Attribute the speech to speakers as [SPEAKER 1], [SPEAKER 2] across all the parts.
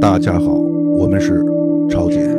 [SPEAKER 1] 大家好，我们是超姐。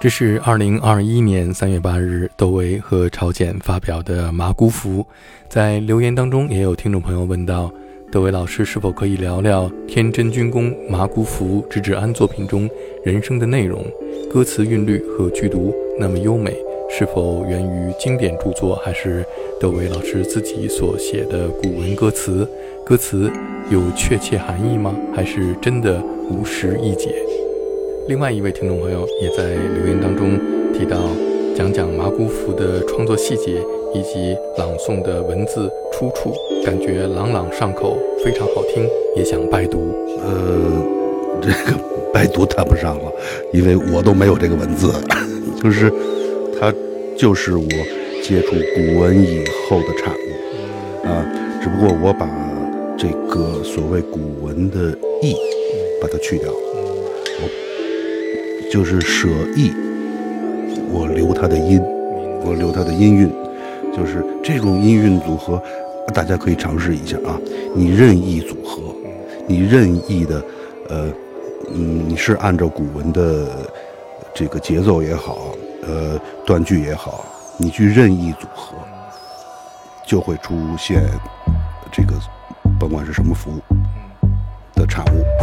[SPEAKER 2] 这是二零二一年三月八日窦唯和朝简发表的《麻姑符》。在留言当中，也有听众朋友问到，窦唯老师是否可以聊聊天真军功《麻姑符》之治安作品中人生的内容？歌词韵律和剧读那么优美，是否源于经典著作，还是窦唯老师自己所写的古文歌词？歌词有确切含义吗？还是真的无实易解？另外一位听众朋友也在留言当中提到，讲讲麻姑服的创作细节以及朗诵的文字出处，感觉朗朗上口，非常好听，也想拜读。
[SPEAKER 3] 呃。这个拜读谈不上了，因为我都没有这个文字，就是它就是我接触古文以后的产物啊。只不过我把这个所谓古文的意把它去掉，我就是舍意，我留它的音，我留它的音韵，就是这种音韵组合，大家可以尝试一下啊。你任意组合，你任意的呃。嗯，你是按照古文的这个节奏也好，呃，断句也好，你去任意组合，就会出现这个，甭管是什么符的产物。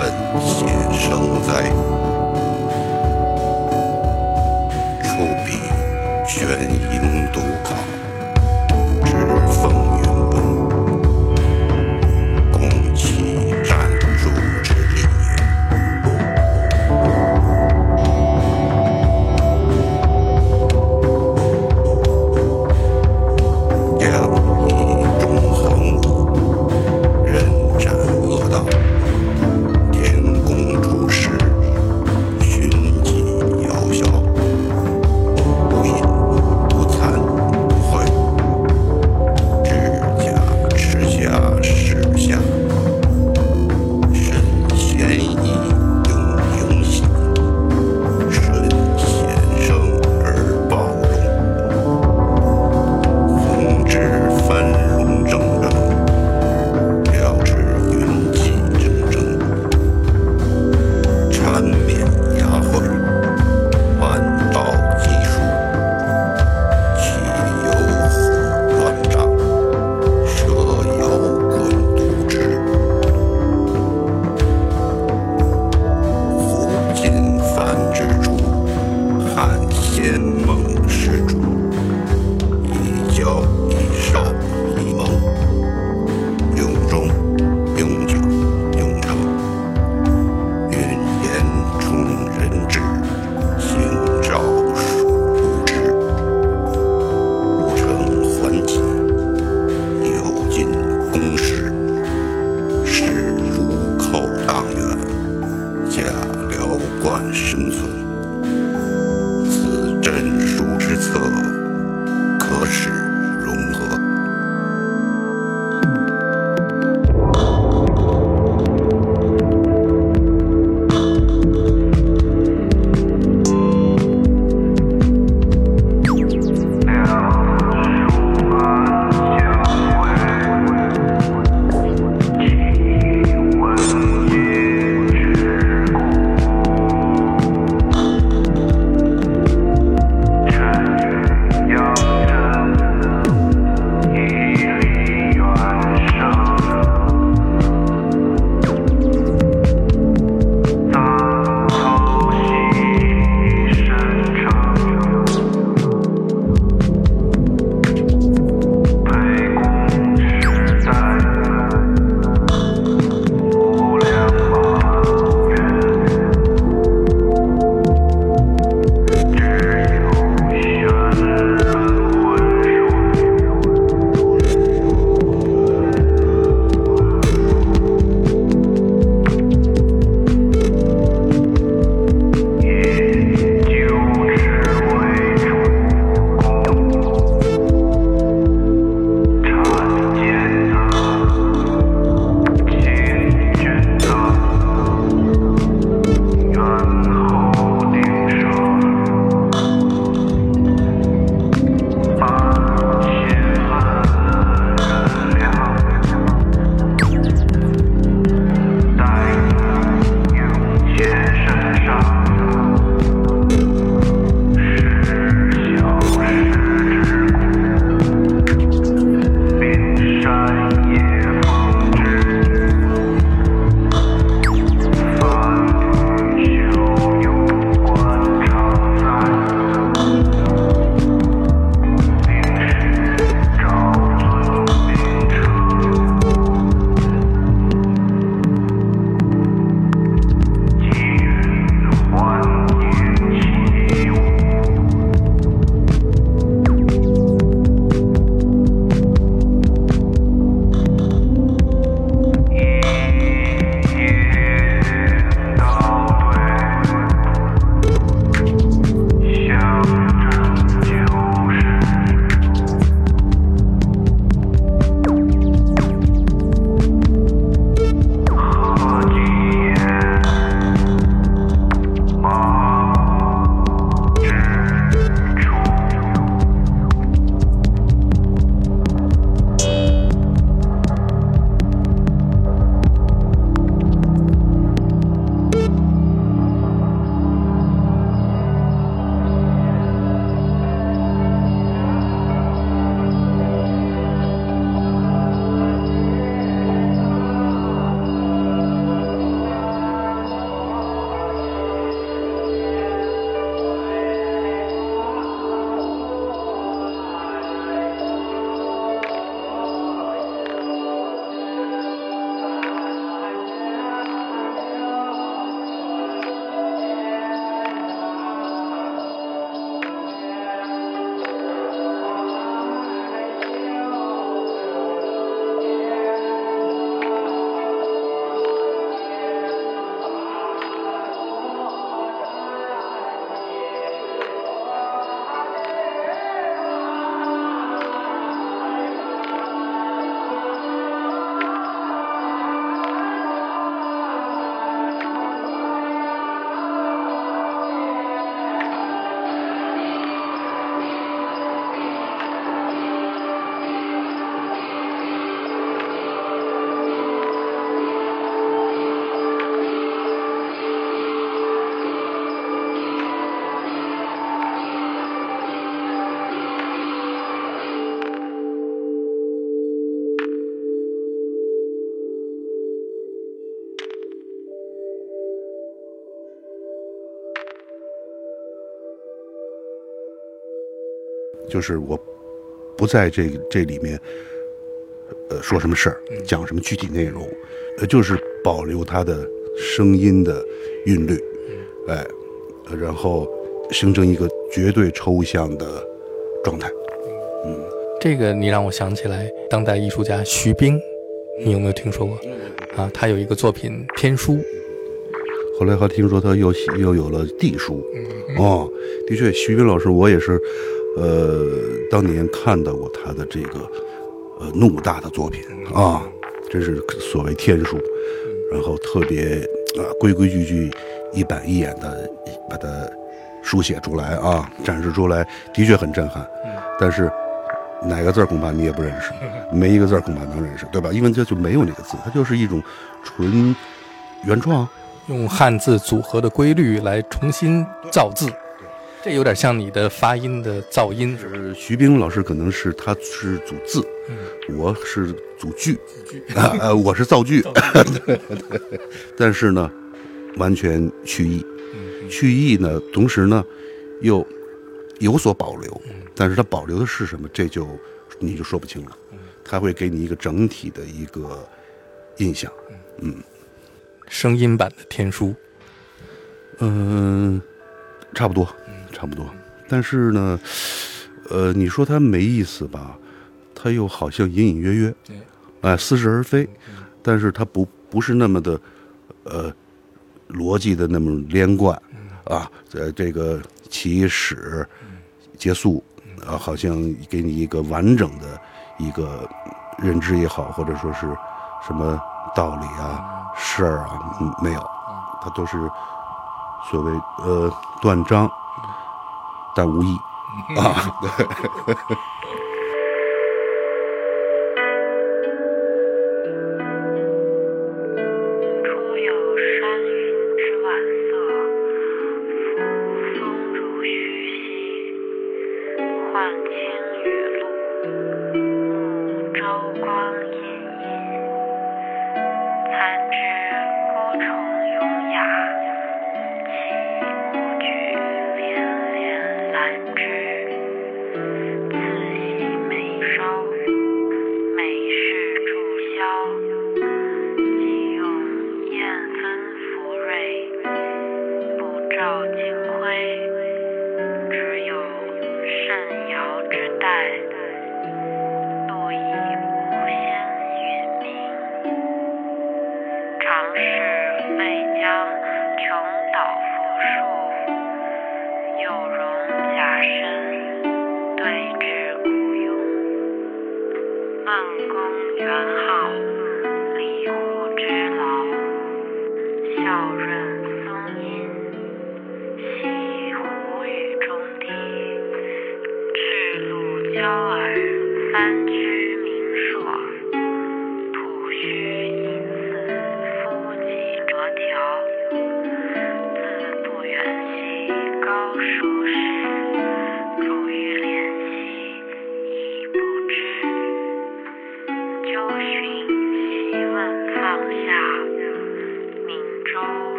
[SPEAKER 4] 身存，此真
[SPEAKER 3] 就是我不在这这里面，呃，说什么事儿，讲什么具体内容，呃，就是保留它的声音的韵律，哎，然后形成一个绝对抽象的状态。嗯，
[SPEAKER 2] 这个你让我想起来当代艺术家徐冰，你有没有听说过？啊，他有一个作品《天书》，
[SPEAKER 3] 后来还听说他又又有了地书。哦，的确，徐冰老师我也是。
[SPEAKER 1] 呃，当年看到过他的这个呃怒大的作品啊，这是所谓天书，然后特别啊规规矩矩、一板一眼的把它书写出来啊，展示出来，的确很震撼。但是哪个字恐怕你也不认识，没一个字恐怕能认识，对吧？因为这就没有那个字，它就是一种纯原创。
[SPEAKER 2] 用汉字组合的规律来重新造字，这有点像你的发音的噪音。
[SPEAKER 1] 是徐冰老师可能是他是组字，我是组句，啊，我是造句，对对。但是呢，完全去意，去意呢，同时呢，又有所保留。但是它保留的是什么，这就你就说不清了。他会给你一个整体的一个印象，嗯。
[SPEAKER 2] 声音版的天书，
[SPEAKER 1] 嗯，差不多，差不多。但是呢，呃，你说它没意思吧？它又好像隐隐约约，哎，似是而非。但是它不不是那么的，呃，逻辑的那么连贯啊。在这个起始、结束啊，好像给你一个完整的一个认知也好，或者说是什么道理啊。事儿啊，嗯，没有，它都是所谓呃断章，但无益 啊。对。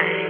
[SPEAKER 5] away.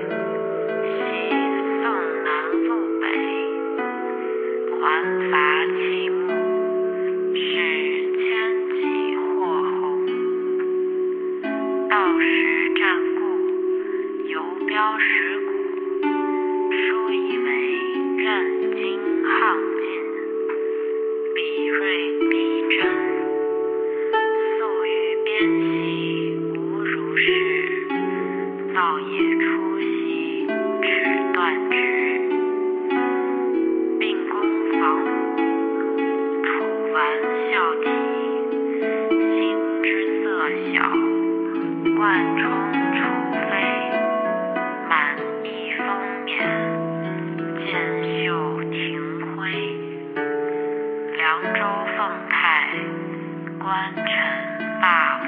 [SPEAKER 5] 完成吧